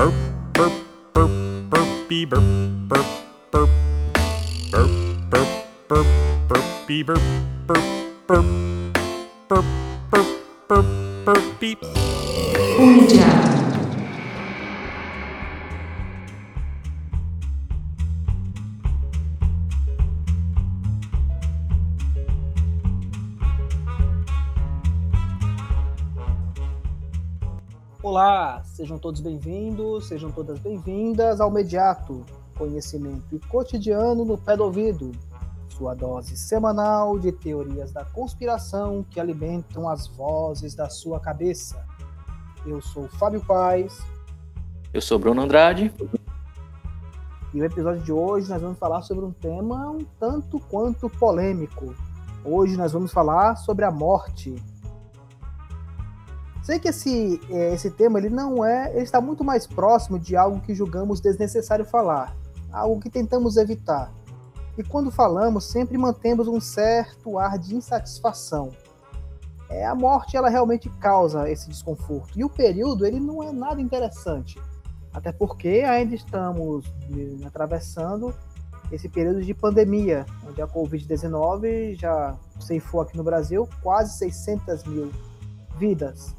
Burp, burp, burp, burpy, burp, burp, burp. Burp, burp, burp, burpy, burp, burp, burp. Burp, burp, burp, burpy. Umediato. Sejam todos bem-vindos, sejam todas bem-vindas ao Mediato, conhecimento cotidiano no pé do ouvido, sua dose semanal de teorias da conspiração que alimentam as vozes da sua cabeça. Eu sou Fábio Paz Eu sou Bruno Andrade. e o episódio de hoje nós vamos falar sobre um tema um tanto quanto polêmico. Hoje nós vamos falar sobre a morte. Sei que esse, eh, esse tema ele não é, ele está muito mais próximo de algo que julgamos desnecessário falar, algo que tentamos evitar. E quando falamos, sempre mantemos um certo ar de insatisfação. É, a morte ela realmente causa esse desconforto e o período ele não é nada interessante, até porque ainda estamos eh, atravessando esse período de pandemia, onde a Covid-19 já ceifou aqui no Brasil quase 600 mil vidas.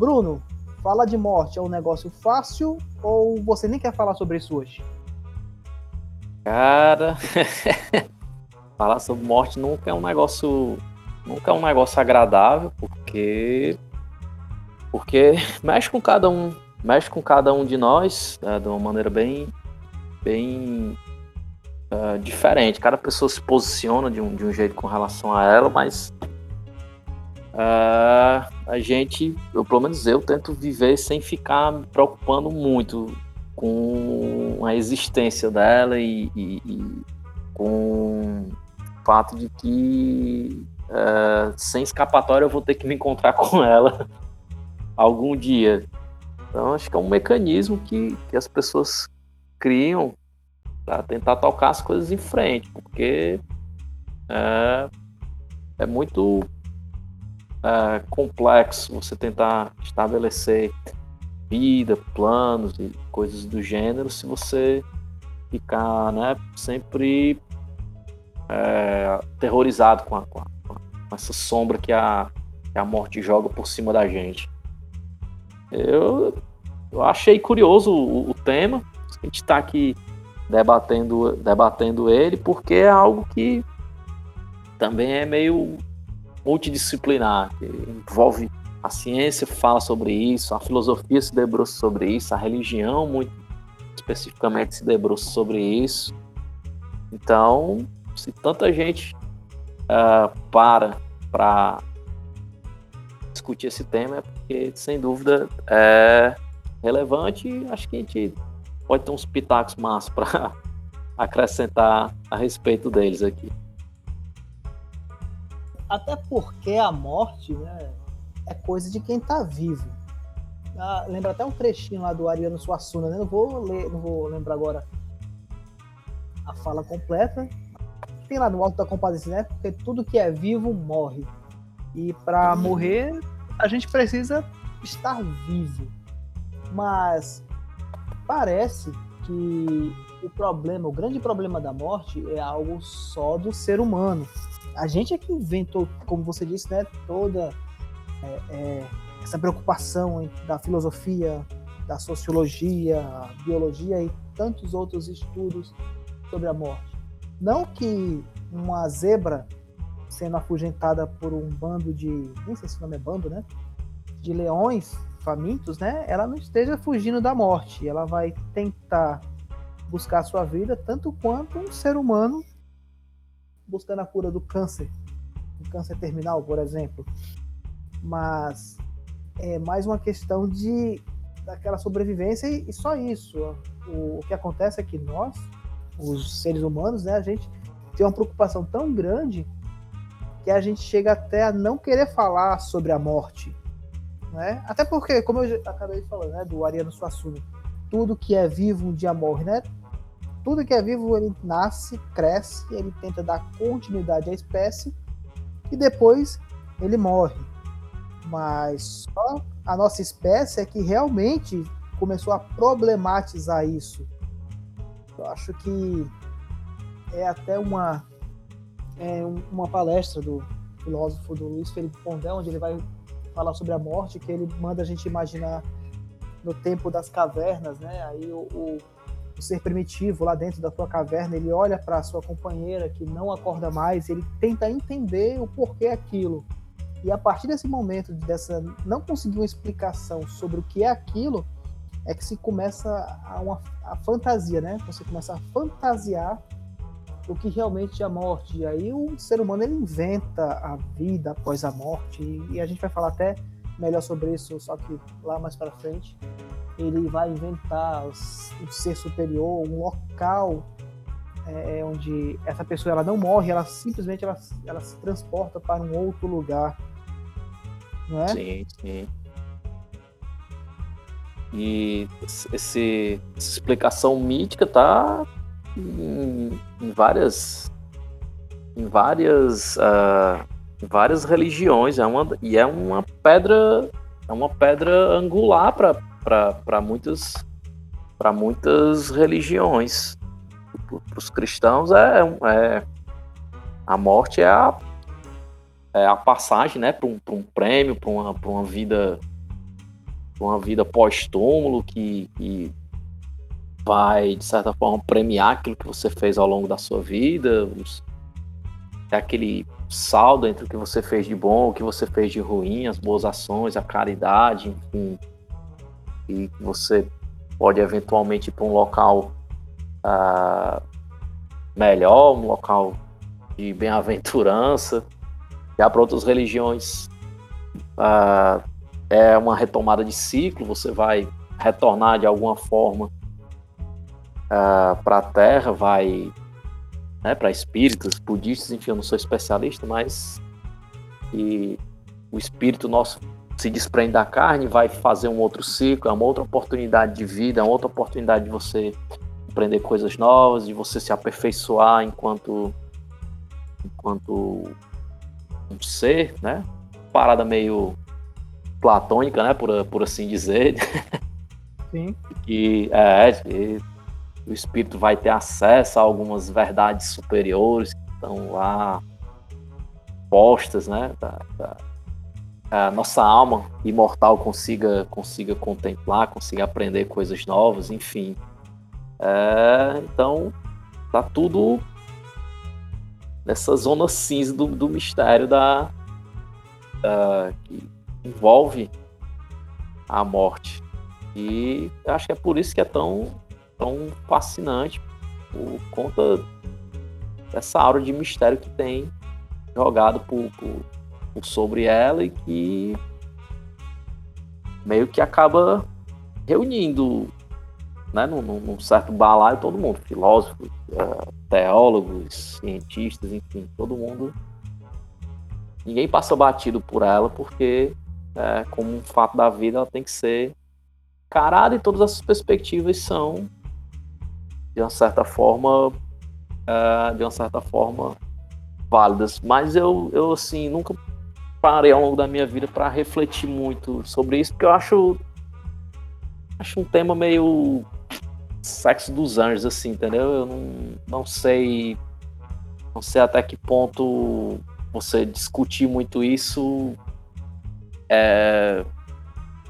Bruno, falar de morte é um negócio fácil ou você nem quer falar sobre isso hoje? Cara, falar sobre morte nunca é um negócio, nunca é um negócio agradável, porque porque mexe com cada um, mexe com cada um de nós né, de uma maneira bem bem ah, diferente. Cada pessoa se posiciona de um, de um jeito com relação a ela, mas ah, a gente, eu pelo menos eu tento viver sem ficar me preocupando muito com a existência dela e, e- e com o fato de que eh, sem escapatória eu vou ter que me encontrar com ela algum dia. Então acho que é um mecanismo que, que as pessoas criam para tentar tocar as coisas em frente, porque é, é muito é, complexo você tentar estabelecer vida, planos e coisas do gênero se você ficar né, sempre é, aterrorizado com, a- com a- com essa sombra que a, que a morte joga por cima da gente. Eu, eu achei curioso o, o tema, a gente está aqui debatendo, debatendo ele, porque é algo que também é meio multidisciplinar, que envolve a ciência fala sobre isso, a filosofia se debruça sobre isso, a religião muito especificamente se debruça sobre isso. Então, se tanta gente ah, para para discutir esse tema é porque, sem dúvida, é relevante e acho que a gente pode ter uns pitacos massa para acrescentar a respeito deles aqui. Até porque a morte né, é coisa de quem está vivo. Ah, lembra até um trechinho lá do Ariano Suassuna, né? Não vou ler, não vou lembrar agora a fala completa. Tem lá no Alto da Compadecida, né? Porque tudo que é vivo morre. E para morrer, a gente precisa estar vivo. Mas parece que o problema, o grande problema da morte é algo só do ser humano. A gente é que inventou, como você disse, né, toda é, é, essa preocupação da filosofia, da sociologia, biologia e tantos outros estudos sobre a morte. Não que uma zebra sendo afugentada por um bando de, nem sei se o nome é bando, né, de leões famintos, né, ela não esteja fugindo da morte. Ela vai tentar buscar a sua vida tanto quanto um ser humano buscando a cura do câncer, um câncer terminal, por exemplo. Mas é mais uma questão de daquela sobrevivência e, e só isso. O, o que acontece é que nós, os seres humanos, né, a gente tem uma preocupação tão grande que a gente chega até a não querer falar sobre a morte. Né? Até porque, como eu acabei de falar, né, do Ariano Suassuna, tudo que é vivo um dia morre, né? Tudo que é vivo ele nasce, cresce, ele tenta dar continuidade à espécie e depois ele morre. Mas só a nossa espécie é que realmente começou a problematizar isso. Eu acho que é até uma, é uma palestra do filósofo do Luiz Felipe Pondé, onde ele vai falar sobre a morte, que ele manda a gente imaginar no tempo das cavernas, né? Aí o, o, ser primitivo lá dentro da sua caverna, ele olha para a sua companheira que não acorda mais, ele tenta entender o porquê aquilo. E a partir desse momento, dessa não conseguir uma explicação sobre o que é aquilo, é que se começa a uma a fantasia, né? Você começa a fantasiar o que realmente é a morte. E aí o ser humano ele inventa a vida após a morte e a gente vai falar até melhor sobre isso, só que lá mais para frente ele vai inventar um ser superior, um local é, onde essa pessoa ela não morre, ela simplesmente ela, ela se transporta para um outro lugar, não é? Sim, sim. E esse, essa explicação mítica tá em, em várias em várias uh, em várias religiões é uma e é uma pedra é uma pedra angular para muitas para muitas religiões para os cristãos é, é a morte é a é a passagem né para um, um prêmio para uma, uma vida uma vida pós-túmulo que, que vai, de certa forma, premiar aquilo que você fez ao longo da sua vida, é aquele saldo entre o que você fez de bom, o que você fez de ruim, as boas ações, a caridade, enfim. E você pode eventualmente ir para um local uh, melhor, um local de bem-aventurança. Já para outras religiões, uh, é uma retomada de ciclo, você vai retornar de alguma forma ah, para a Terra, vai né, para espíritas, budistas, enfim, eu não sou especialista, mas e o espírito nosso se desprende da carne, vai fazer um outro ciclo, é uma outra oportunidade de vida, é uma outra oportunidade de você aprender coisas novas, de você se aperfeiçoar enquanto enquanto um ser, né? Parada meio platônica, né, por, por assim dizer. Sim. que é, que o espírito vai ter acesso a algumas verdades superiores que estão lá postas, né, da, da a nossa alma imortal consiga consiga contemplar, consiga aprender coisas novas, enfim. É, então tá tudo nessa zona cinza do, do mistério da, da que, envolve a morte. E acho que é por isso que é tão, tão fascinante, por conta dessa aura de mistério que tem jogado por, por sobre ela e que meio que acaba reunindo né, num, num, certo balaio todo mundo, filósofos, uh, teólogos, cientistas, enfim, todo mundo. Ninguém passa batido por ela porque é, como um fato da vida, ela tem que ser carada e todas as perspectivas são, de uma certa forma, é, de uma certa forma, válidas. Mas eu, eu assim, nunca parei ao longo da minha vida para refletir muito sobre isso, porque eu acho, acho um tema meio sexo dos anjos, assim, entendeu? Eu não, não sei, não sei até que ponto você discutir muito isso é,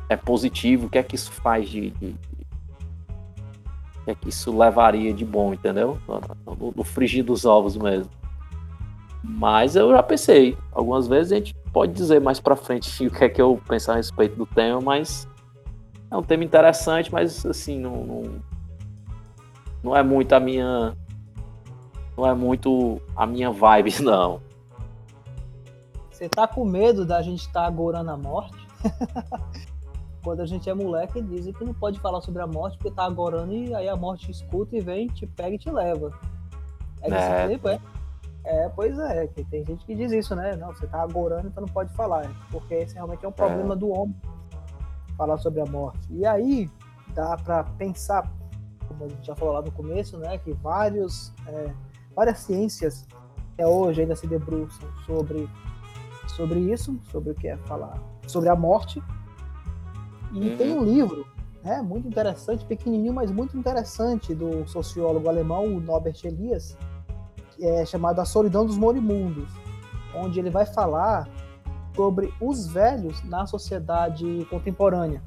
é positivo, o que é que isso faz de, de, o que é que isso levaria de bom, entendeu? No frigir dos ovos mesmo. Mas eu já pensei, algumas vezes a gente pode dizer mais para frente o que é que eu penso a respeito do tema, mas é um tema interessante, mas assim, não, não, não é muito a minha não é muito a minha vibe, não. Você tá com medo da gente estar tá agorando a morte? Quando a gente é moleque, dizem que não pode falar sobre a morte porque tá agorando e aí a morte escuta e vem, te pega e te leva. É desse é. tempo, é? É, pois é, que tem gente que diz isso, né? Não, você tá agorando, então não pode falar. Porque esse realmente é um problema é. do homem falar sobre a morte. E aí dá para pensar, como a gente já falou lá no começo, né? Que vários, é, várias ciências até hoje ainda se debruçam sobre sobre isso, sobre o que é falar sobre a morte. E uhum. tem um livro né, muito interessante, pequenininho, mas muito interessante, do sociólogo alemão o Norbert Elias, é chamado A Solidão dos Morimundos, onde ele vai falar sobre os velhos na sociedade contemporânea.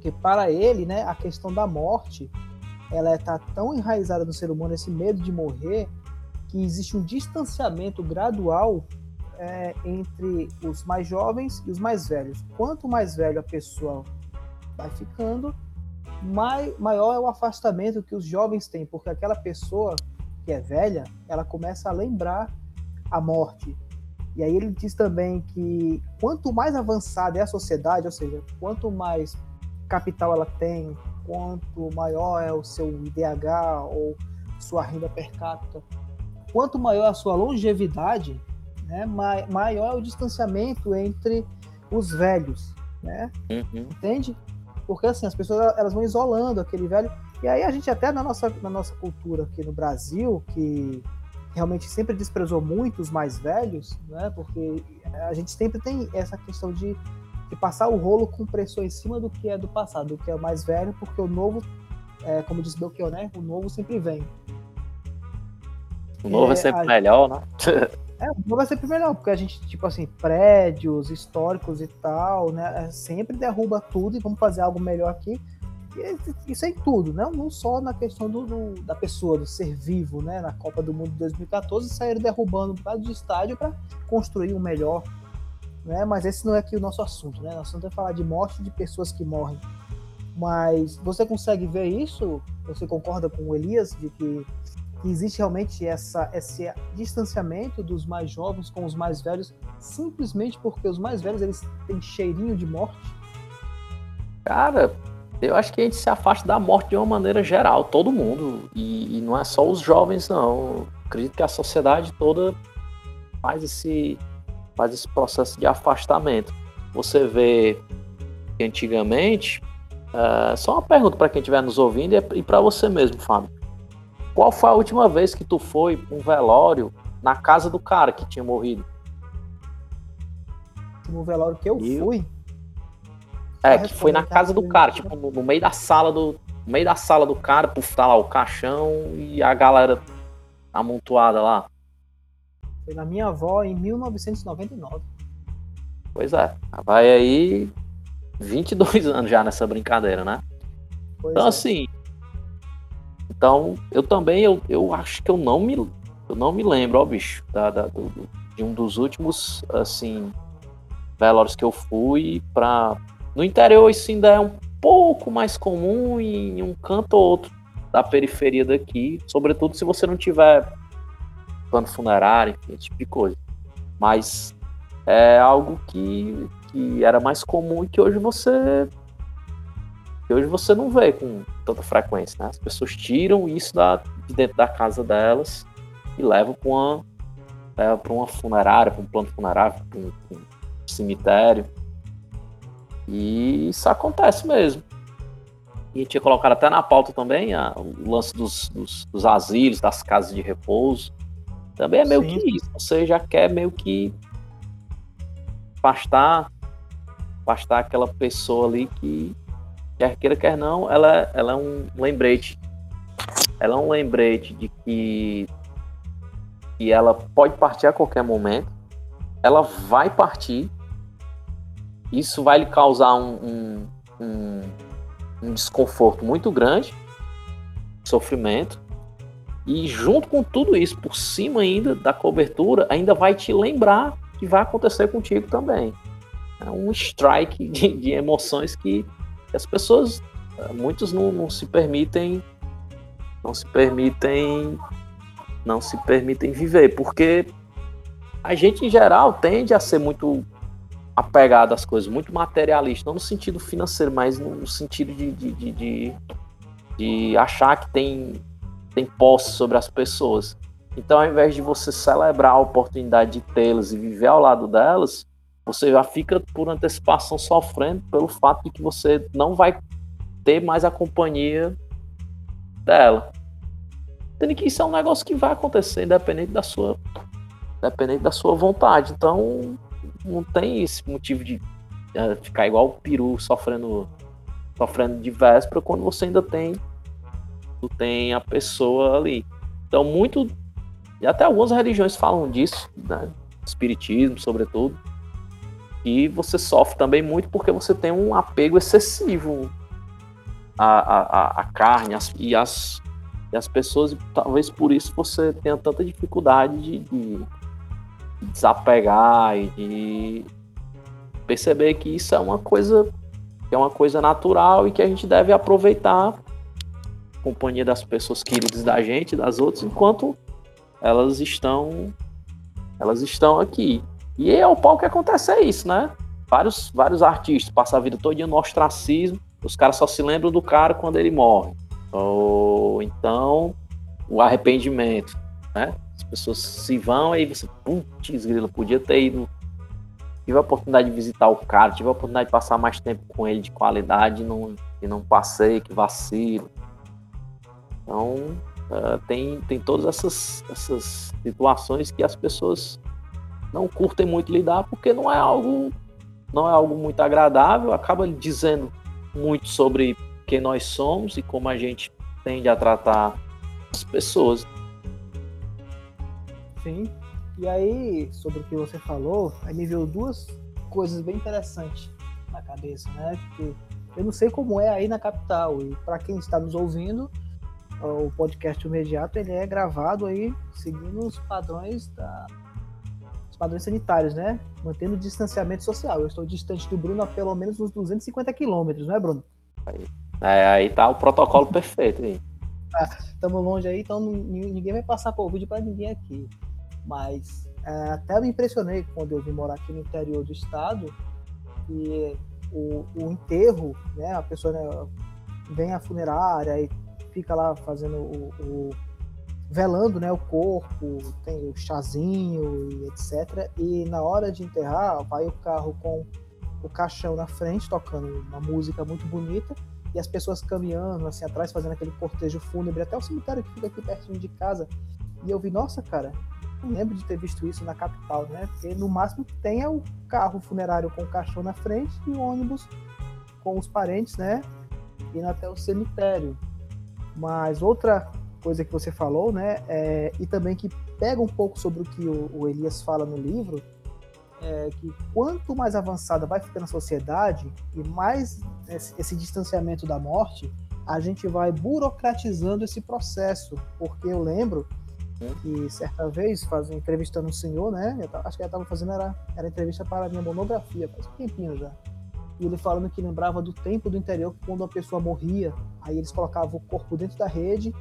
Que para ele, né, a questão da morte, ela está tão enraizada no ser humano, esse medo de morrer, que existe um distanciamento gradual é, entre os mais jovens e os mais velhos. Quanto mais velho a pessoa vai ficando, mai, maior é o afastamento que os jovens têm, porque aquela pessoa que é velha, ela começa a lembrar a morte. E aí ele diz também que quanto mais avançada é a sociedade, ou seja, quanto mais capital ela tem, quanto maior é o seu IDH ou sua renda per capita, quanto maior a sua longevidade, né, maior é o distanciamento entre os velhos, né? Uhum. Entende? Porque assim, as pessoas elas vão isolando aquele velho. E aí a gente até na nossa, na nossa cultura aqui no Brasil, que realmente sempre desprezou muito os mais velhos, né? Porque a gente sempre tem essa questão de, de passar o rolo com pressão em cima do que é do passado, do que é o mais velho, porque o novo, é, como diz Belchior, né? O novo sempre vem. O novo é, é sempre a... melhor, né? É, o novo é sempre melhor, porque a gente, tipo assim, prédios históricos e tal, né? É, sempre derruba tudo e vamos fazer algo melhor aqui. E isso é em tudo, né? Não só na questão do, do, da pessoa, do ser vivo, né? Na Copa do Mundo de 2014, saíram derrubando um de estádio para construir um melhor. Né? Mas esse não é aqui o nosso assunto, né? Nosso assunto é falar de morte de pessoas que morrem. Mas você consegue ver isso? Você concorda com o Elias de que que existe realmente essa, esse distanciamento dos mais jovens com os mais velhos, simplesmente porque os mais velhos eles têm cheirinho de morte? Cara, eu acho que a gente se afasta da morte de uma maneira geral, todo mundo. E, e não é só os jovens, não. Eu acredito que a sociedade toda faz esse, faz esse processo de afastamento. Você vê que antigamente. Uh, só uma pergunta para quem estiver nos ouvindo e para você mesmo, Fábio qual foi a última vez que tu foi um velório na casa do cara que tinha morrido? No velório que eu e... fui? É, que foi na casa do cara, tipo, no, no, meio da sala do. No meio da sala do cara, por tá lá o caixão e a galera amontoada lá. Foi na minha avó em 1999. Pois é, vai aí 22 anos já nessa brincadeira, né? Pois então, é. assim, então, eu também, eu, eu acho que eu não me, eu não me lembro, ó, bicho, da, da do, de um dos últimos, assim, velórios que eu fui para No interior isso ainda é um pouco mais comum em um canto ou outro da periferia daqui, sobretudo se você não tiver plano funerário, enfim, esse tipo de coisa. Mas é algo que, que era mais comum e que hoje você que hoje você não vê com tanta frequência, né? As pessoas tiram isso da, de dentro da casa delas e levam para uma, para uma funerária, para um plano funerário, para um, um, cemitério. E isso acontece mesmo. E tinha colocado até na pauta também a, o lance dos, dos, dos, asilos, das casas de repouso. Também é meio Sim. que isso. Você já quer meio que afastar, afastar aquela pessoa ali que quer queira, quer não, ela, ela é um lembrete. Ela é um lembrete de que, que ela pode partir a qualquer momento. Ela vai partir. Isso vai lhe causar um, um, um, um desconforto muito grande, sofrimento. E junto com tudo isso, por cima ainda da cobertura, ainda vai te lembrar que vai acontecer contigo também. É um strike de, de emoções que as pessoas, muitos não, não se permitem, não se permitem, não se permitem viver, porque a gente em geral tende a ser muito apegado às coisas, muito materialista, não no sentido financeiro, mas no sentido de, de, de, de, de achar que tem, tem posse sobre as pessoas. Então, ao invés de você celebrar a oportunidade de tê-las e viver ao lado delas, você já fica por antecipação sofrendo pelo fato de que você não vai ter mais a companhia dela. Tendo que isso é um negócio que vai acontecer independente da sua independente da sua vontade. Então não tem esse motivo de é, ficar igual o peru sofrendo sofrendo de véspera quando você ainda tem, tem a pessoa ali. Então, muito. E até algumas religiões falam disso, né? Espiritismo, sobretudo. E você sofre também muito porque você tem um apego excessivo à, à, à carne as, e, as, e as pessoas, e talvez por isso você tenha tanta dificuldade de, de desapegar e de perceber que isso é uma coisa é uma coisa natural e que a gente deve aproveitar a companhia das pessoas queridas da gente, das outras, enquanto elas estão elas estão aqui. E é o pau que acontece é isso, né? Vários, vários artistas passam a vida toda no ostracismo, os caras só se lembram do cara quando ele morre. Ou então o arrependimento, né? As pessoas se vão e você, putz, grilo, podia ter ido. Tive a oportunidade de visitar o cara, tive a oportunidade de passar mais tempo com ele de qualidade e não, e não passei, que vacilo. Então, uh, tem, tem todas essas, essas situações que as pessoas não curtem muito lidar porque não é algo não é algo muito agradável, acaba dizendo muito sobre quem nós somos e como a gente tende a tratar as pessoas. Sim. E aí, sobre o que você falou, aí me veio duas coisas bem interessantes na cabeça, né? Porque eu não sei como é aí na capital e para quem está nos ouvindo, o podcast imediato ele é gravado aí seguindo os padrões da padrões sanitários, né? Mantendo o distanciamento social. Eu estou distante do Bruno a pelo menos uns 250 quilômetros, não é, Bruno? Aí, é, aí tá o protocolo perfeito aí. Estamos ah, longe aí, então ninguém vai passar por vídeo para ninguém aqui. Mas é, até me impressionei quando eu vim morar aqui no interior do estado e o, o enterro, né? A pessoa né, vem à funerária e fica lá fazendo o, o velando né, o corpo, tem o chazinho e etc. E na hora de enterrar, vai o carro com o caixão na frente, tocando uma música muito bonita, e as pessoas caminhando assim atrás, fazendo aquele cortejo fúnebre até o cemitério que fica aqui pertinho de casa. E eu vi, nossa, cara, não lembro de ter visto isso na capital, né? Porque no máximo tem o carro funerário com o caixão na frente e o ônibus com os parentes, né? Indo até o cemitério. Mas outra coisa que você falou, né? É, e também que pega um pouco sobre o que o, o Elias fala no livro, é que quanto mais avançada vai ficando a sociedade e mais esse, esse distanciamento da morte, a gente vai burocratizando esse processo. Porque eu lembro que certa vez, fazendo, entrevistando um senhor, né? Eu, acho que ele estava fazendo era, era entrevista para a minha monografia, faz um tempinho já. E ele falando que lembrava do tempo do interior, quando uma pessoa morria, aí eles colocavam o corpo dentro da rede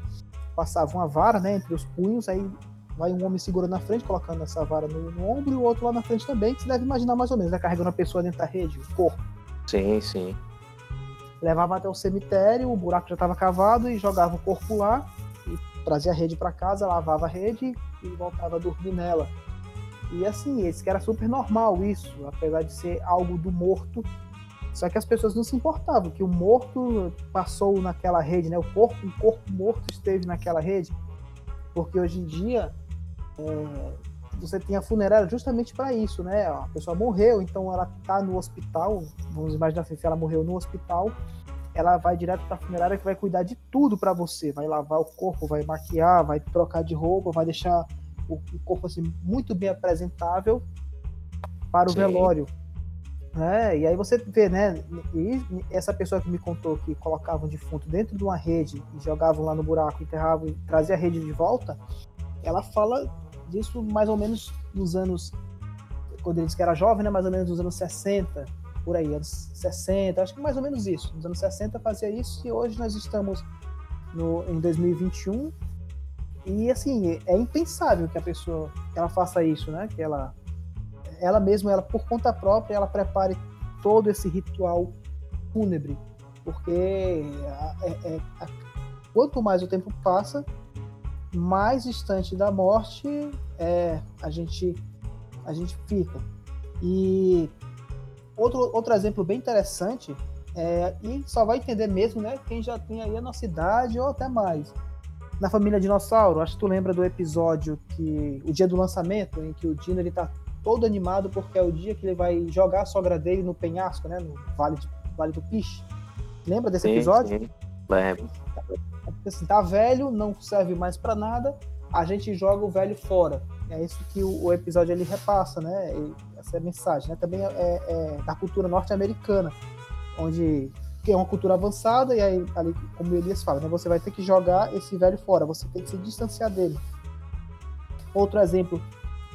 passava uma vara né, entre os punhos, aí vai um homem segurando na frente, colocando essa vara no, no ombro, e o outro lá na frente também, que você deve imaginar mais ou menos, né, carregando a pessoa dentro da rede, o corpo. Sim, sim. Levava até o cemitério, o buraco já estava cavado e jogava o corpo lá, trazia a rede para casa, lavava a rede e voltava a dormir nela. E assim, esse que era super normal isso, apesar de ser algo do morto, só que as pessoas não se importavam que o morto passou naquela rede, né? O corpo, o corpo morto esteve naquela rede, porque hoje em dia é, você tem a funerária justamente para isso, né? A pessoa morreu, então ela tá no hospital. Vamos imaginar assim, se ela morreu no hospital, ela vai direto para a funerária que vai cuidar de tudo para você, vai lavar o corpo, vai maquiar, vai trocar de roupa, vai deixar o, corpo assim muito bem apresentável para o Sim. velório. É, e aí você vê, né? E essa pessoa que me contou que colocava um defunto dentro de uma rede e jogavam lá no buraco, enterravam e trazia a rede de volta, ela fala disso mais ou menos nos anos. Quando ele disse que era jovem, né? Mais ou menos nos anos 60, por aí, anos 60, acho que mais ou menos isso. Nos anos 60 fazia isso e hoje nós estamos no, em 2021 e assim, é impensável que a pessoa ela faça isso, né? Que ela ela mesma, ela por conta própria, ela prepare todo esse ritual fúnebre, porque é, é, quanto mais o tempo passa, mais distante da morte é, a gente a gente fica. E outro, outro exemplo bem interessante é, e só vai entender mesmo, né, quem já tem aí a nossa idade ou até mais. Na família Dinossauro, acho que tu lembra do episódio que o dia do lançamento em que o Dino ele tá todo animado porque é o dia que ele vai jogar a sogra dele no penhasco, né, no Vale, de, vale do Piche. Lembra desse Sim, episódio? sim, lembro. Porque assim, tá velho, não serve mais pra nada, a gente joga o velho fora. É isso que o, o episódio ele repassa, né? E essa é mensagem, né? Também é, é da cultura norte-americana, onde que é uma cultura avançada, e aí, ali, como o Elias fala, né? Você vai ter que jogar esse velho fora, você tem que se distanciar dele. Outro exemplo,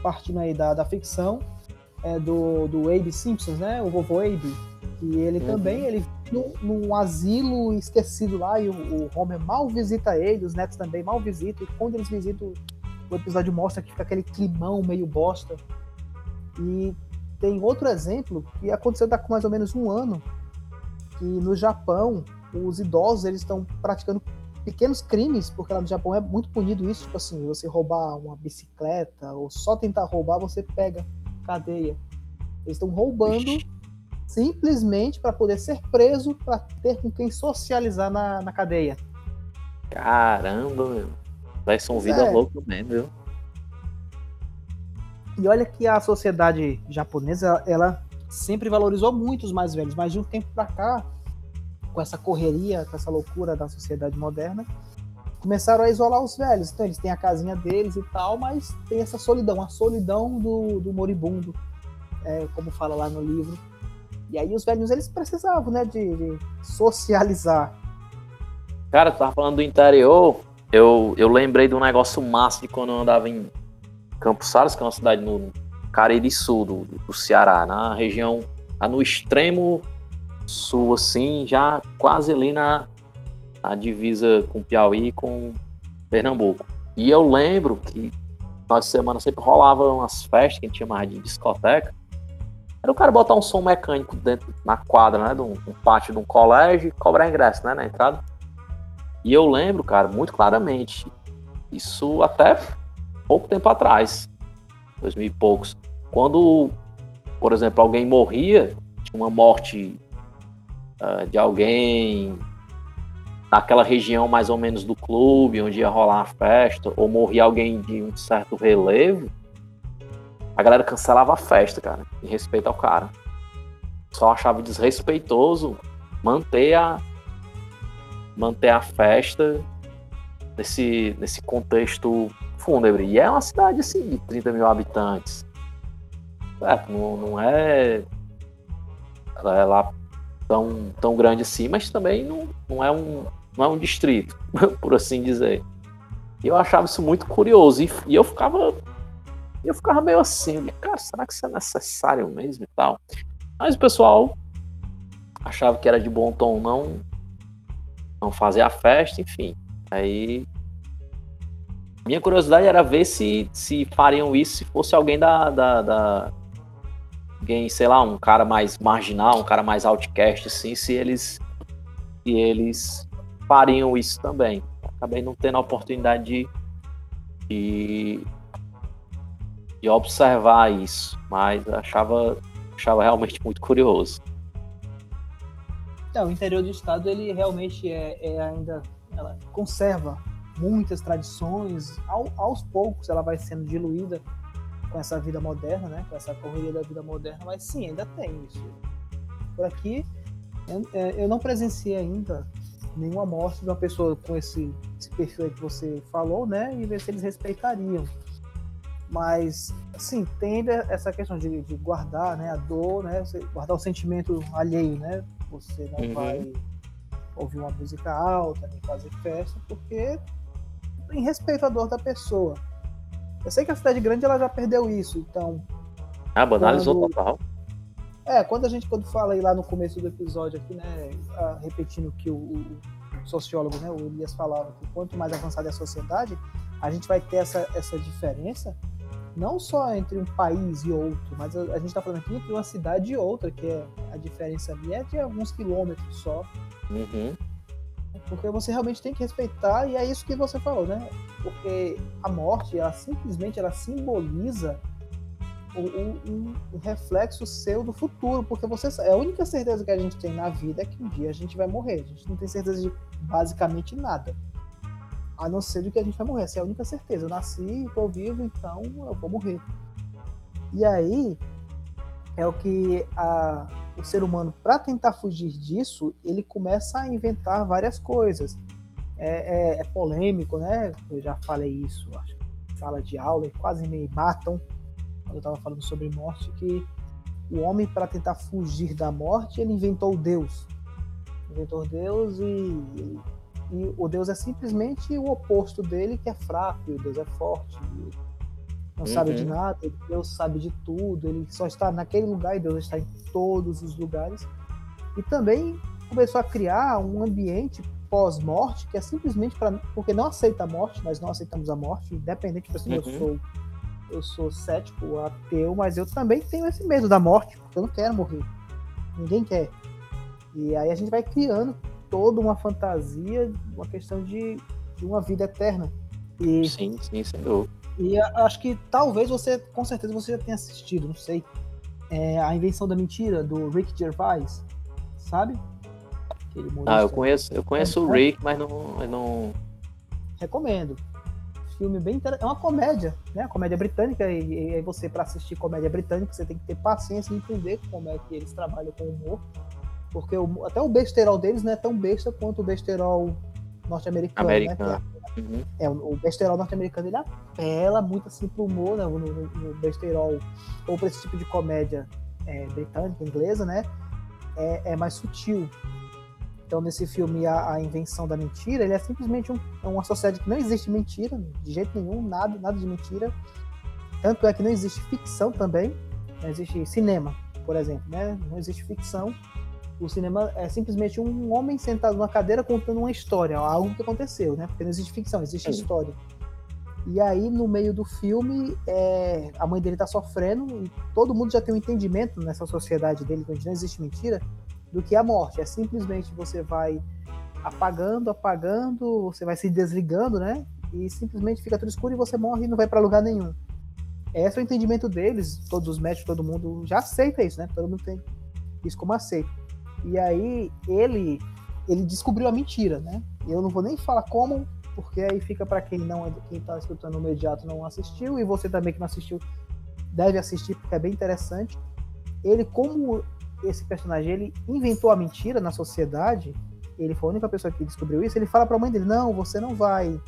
partindo aí da, da ficção, é do, do Abe Simpsons, né? O vovô Abe. E ele Uhum. também, ele num, num asilo esquecido lá, e o, o Homer mal visita ele, os netos também mal visitam, e quando eles visitam, o episódio mostra que fica aquele climão meio bosta. E tem outro exemplo que aconteceu daqui mais ou menos um ano, que no Japão, os idosos eles estão praticando pequenos crimes, porque lá no Japão é muito punido isso, tipo assim, você roubar uma bicicleta ou só tentar roubar, você pega cadeia. Eles estão roubando simplesmente para poder ser preso, para ter com quem socializar na, na cadeia. Caramba, meu. Vai ser um vida É. louca mesmo, viu? E olha que a sociedade japonesa, ela sempre valorizou muito os mais velhos, mas de um tempo para cá, com essa correria, com essa loucura da sociedade moderna, começaram a isolar os velhos. Então eles têm a casinha deles e tal, mas tem essa solidão, a solidão do, do moribundo, é, como fala lá no livro. E aí os velhos eles precisavam, né, de, de socializar. Cara, tu tava falando do interior, eu, eu lembrei de um negócio massa de quando eu andava em Campos Salles, que é uma cidade no Cariri Sul do, do Ceará, na região, lá no extremo sul, assim, já quase ali na, na divisa com Piauí e com Pernambuco. E eu lembro que de semana sempre rolava umas festas que a gente chamava de discoteca. Era o cara botar um som mecânico dentro na quadra, né? De um, um pátio de um colégio e cobrar ingresso, né? Na entrada. E eu lembro, cara, muito claramente. Isso até pouco tempo atrás, 2000 e poucos. Quando, por exemplo, alguém morria, uma morte ah, de alguém naquela região mais ou menos do clube, onde ia rolar a festa, ou morria alguém de um certo relevo, a galera cancelava a festa, cara, em respeito ao cara. Só achava desrespeitoso manter a manter a festa nesse, nesse contexto fúnebre. E é uma cidade assim de 30 mil habitantes. Certo, não, não é é lá tão, tão grande assim, mas também não, não, é um, não é um distrito, por assim dizer. E eu achava isso muito curioso. E, e eu ficava. Eu ficava meio assim, cara, será que isso é necessário mesmo e tal? Mas o pessoal achava que era de bom tom não, não fazer a festa, enfim. Aí minha curiosidade era ver se, se fariam isso se fosse alguém da, da, da- alguém, sei lá, um cara mais marginal, um cara mais outcast, assim, se eles se eles fariam isso também. Acabei não tendo a oportunidade de, de, de observar isso, mas achava, achava realmente muito curioso. Então, o interior do estado ele realmente é, é ainda ela conserva muitas tradições. Ao- aos poucos ela vai sendo diluída com essa vida moderna, né? Com essa correria da vida moderna, mas sim, ainda tem isso. Por aqui eu, é, não presenciei ainda nenhuma morte de uma pessoa com esse, esse perfil que você falou, né? E ver se eles respeitariam. Mas, assim, tem essa questão de, de guardar né, a dor, né? Guardar o sentimento alheio, né? Você não Uhum. vai ouvir uma música alta, nem fazer festa, porque em respeito à dor da pessoa. Eu sei que a cidade grande ela já perdeu isso, então Ah, banalizou Quando- total. é, quando a gente quando fala aí lá no começo do episódio aqui, né, repetindo o que o, o sociólogo, né, o Elias falava, que quanto mais avançada é a sociedade, a gente vai ter essa, essa diferença não só entre um país e outro, mas a, a gente está falando aqui entre uma cidade e outra, que é a diferença ali é de alguns quilômetros só, Uhum. Porque você realmente tem que respeitar e é isso que você falou, né? Porque a morte, ela simplesmente ela simboliza um, reflexo seu do futuro, porque você é a única certeza que a gente tem na vida é que um dia a gente vai morrer. A gente não tem certeza de basicamente nada. A não ser de que a gente vai morrer. Essa é a única certeza. Eu nasci, tô vivo, então eu vou morrer. E aí, é o que a, o ser humano, para tentar fugir disso, ele começa a inventar várias coisas. É, é, é polêmico, né? Eu já falei isso, acho, sala de aula, e quase me matam quando eu estava falando sobre morte, que o homem, para tentar fugir da morte, ele inventou Deus. Inventou Deus e, e, o Deus é simplesmente o oposto dele, que é fraco, e o Deus é forte. Não uhum. sabe de nada, Deus sabe de tudo, ele só está naquele lugar e Deus está em todos os lugares. E também começou a criar um ambiente pós-morte que é simplesmente para porque não aceita a morte, nós não aceitamos a morte, independente de assim, uhum. eu sou eu sou cético, ateu, mas eu também tenho esse medo da morte, porque eu não quero morrer. Ninguém quer. E aí a gente vai criando toda uma fantasia, uma questão de, de uma vida eterna. E, sim, sim, sem dúvida. E acho que talvez você, com certeza, você já tenha assistido, não sei. É, a Invenção da Mentira, do Rick Gervais, sabe? Ah, eu conheço, eu conheço é, o Rick, mas não, não. Recomendo filme bem interessante. É uma comédia, né? Comédia britânica. E, aí você, para assistir comédia britânica, você tem que ter paciência e entender como é que eles trabalham com humor. Porque o, até o besterol deles não é tão besta quanto o besterol norte-americano, né? É, uhum. é, o besterol norte-americano ele apela muito assim pro humor, né? No, no, besterol, ou para esse tipo de comédia é, britânica, inglesa, né? É, é mais sutil. Então, nesse filme, a, a, Invenção da Mentira, ele é simplesmente um, é uma sociedade que não existe mentira, de jeito nenhum, nada, nada de mentira. Tanto é que não existe ficção também, não existe cinema, por exemplo, né? Não existe ficção. O cinema é simplesmente um homem sentado numa cadeira contando uma história, algo que aconteceu, né? Porque não existe ficção, existe história. E aí, no meio do filme, é, a mãe dele tá sofrendo e todo mundo já tem um entendimento nessa sociedade dele, onde não existe mentira, do que a morte. É simplesmente você vai apagando, apagando, você vai se desligando, né? E simplesmente fica tudo escuro e você morre e não vai para lugar nenhum. Esse é o entendimento deles, todos os médicos, todo mundo já aceita isso, né? Todo mundo tem isso como aceito. E aí ele ele descobriu a mentira, né? Eu não vou nem falar como, porque aí fica para quem não quem tá escutando imediato não assistiu e você também que não assistiu deve assistir porque é bem interessante. Ele como esse personagem ele inventou a mentira na sociedade, ele foi a única pessoa que descobriu isso, ele fala para a mãe dele: "Não, você não vai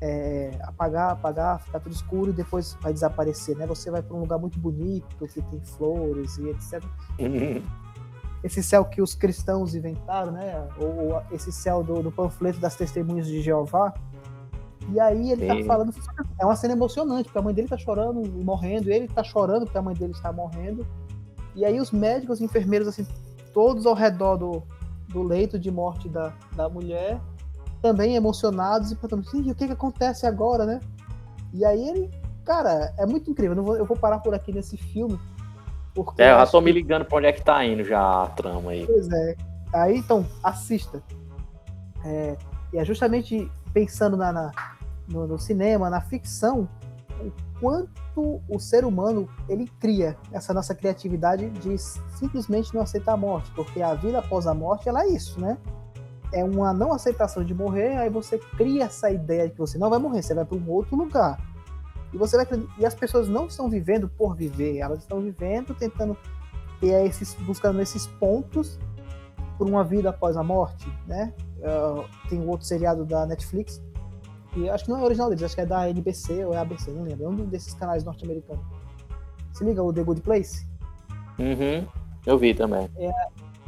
é, apagar, apagar, ficar tudo escuro e depois vai desaparecer, né? Você vai para um lugar muito bonito, que tem flores e etc. Esse céu que os cristãos inventaram, né? Ou, ou esse céu do, do, panfleto das testemunhas de Jeová. E aí ele tá Sim. tá falando, é uma cena emocionante, porque a mãe dele tá chorando morrendo, ele tá chorando porque a mãe dele está morrendo. E aí os médicos, os enfermeiros, assim, todos ao redor do, do leito de morte da, da mulher, também emocionados e perguntando, assim, o que que acontece agora, né? E aí ele, cara, é muito incrível. Eu vou, eu vou parar por aqui nesse filme. Porque é, eu já tô me ligando pra onde é que tá indo já a trama aí. Pois é. Aí, então, assista. É, e é justamente pensando na, na no, no, cinema, na ficção, o quanto o ser humano ele cria essa nossa criatividade de simplesmente não aceitar a morte, porque a vida após a morte ela é isso, né? É uma não aceitação de morrer, aí você cria essa ideia de que você não vai morrer, você vai para um outro lugar. E você vai e as pessoas não estão vivendo por viver, elas estão vivendo tentando ter esses buscando esses pontos por uma vida após a morte, né? Uh, tem um outro seriado da Netflix que acho que não é original deles, acho que é da NBC ou é ABC, não lembro. É um desses canais norte-americanos. Se liga, o The Good Place? Uhum. Eu vi também. É,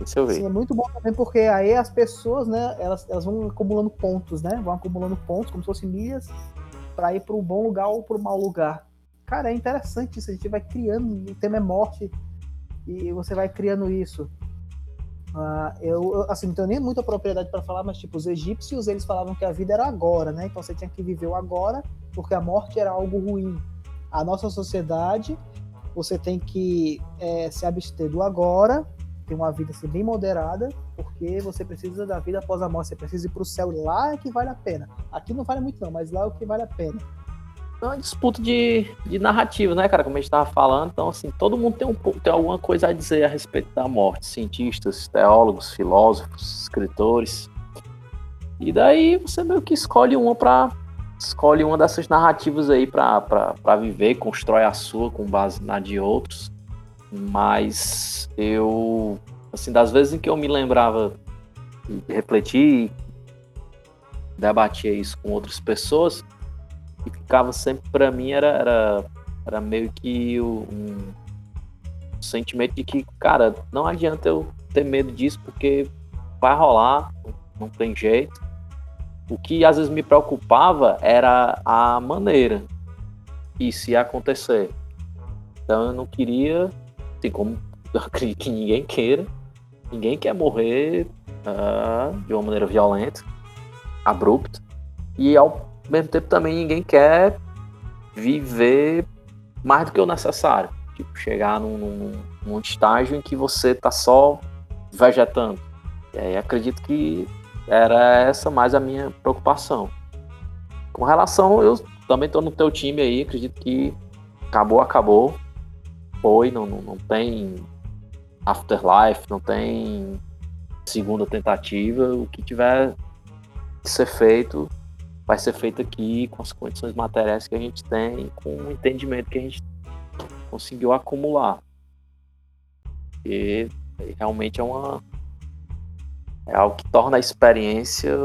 Isso eu vi. Sim, é muito bom também porque aí as pessoas, né, elas, elas vão acumulando pontos, né? Vão acumulando pontos, como se fossem milhas, para ir para um bom lugar ou para um mau lugar. Cara, é interessante isso. A gente vai criando, o tema é morte, e você vai criando isso. Uh, eu, assim, não tenho nem muita propriedade para falar, mas tipo, os egípcios, eles falavam que a vida era agora, né? Então você tinha que viver o agora, porque a morte era algo ruim. A nossa sociedade, você tem que é, se abster do agora, ter uma vida assim, bem moderada, porque você precisa da vida após a morte, você precisa ir para o céu, lá é que vale a pena. Aqui não vale muito não, mas lá é o que vale a pena é uma disputa de, de narrativa, né, cara? Como a gente estava falando. Então, assim, todo mundo tem, um, tem alguma coisa a dizer a respeito da morte. Cientistas, teólogos, filósofos, escritores. E daí você meio que escolhe uma para escolhe uma dessas narrativas aí para viver, constrói a sua com base na de outros. Mas eu, assim, das vezes em que eu me lembrava de refletir, debatia isso com outras pessoas, e ficava sempre para mim era, era, era meio que um sentimento de que, cara, não adianta eu ter medo disso porque vai rolar, não tem jeito. O que às vezes me preocupava era a maneira isso ia acontecer. Então eu não queria, assim como eu acredito que ninguém queira, ninguém quer morrer uh, de uma maneira violenta, abrupta, e ao mesmo tempo também ninguém quer viver mais do que o necessário. Tipo, chegar num, num, num estágio em que você tá só vegetando. E aí acredito que era essa mais a minha preocupação. Com relação, eu também estou no teu time aí, acredito que acabou, acabou. Foi, não, não, não tem afterlife, não tem segunda tentativa. O que tiver que ser feito, vai ser feito aqui com as condições materiais que a gente tem, com o entendimento que a gente conseguiu acumular. E realmente é uma é algo que torna a experiência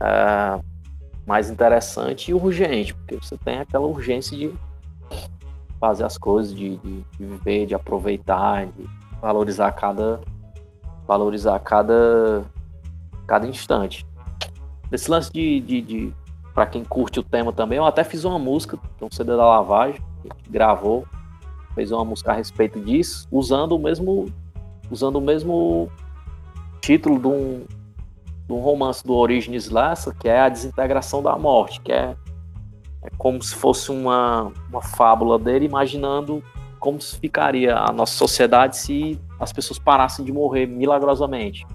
é, mais interessante e urgente, porque você tem aquela urgência de fazer as coisas, de, de, de viver, de aproveitar, de valorizar cada valorizar cada cada instante. Esse lance de, de, de para quem curte o tema também, eu até fiz uma música, um CD da Lavagem, que gravou, fez uma música a respeito disso, usando o mesmo usando o mesmo título de um, de um romance do Origins Lessa, que é a desintegração da morte, que é, é como se fosse uma, uma fábula dele, imaginando como ficaria a nossa sociedade se as pessoas parassem de morrer milagrosamente.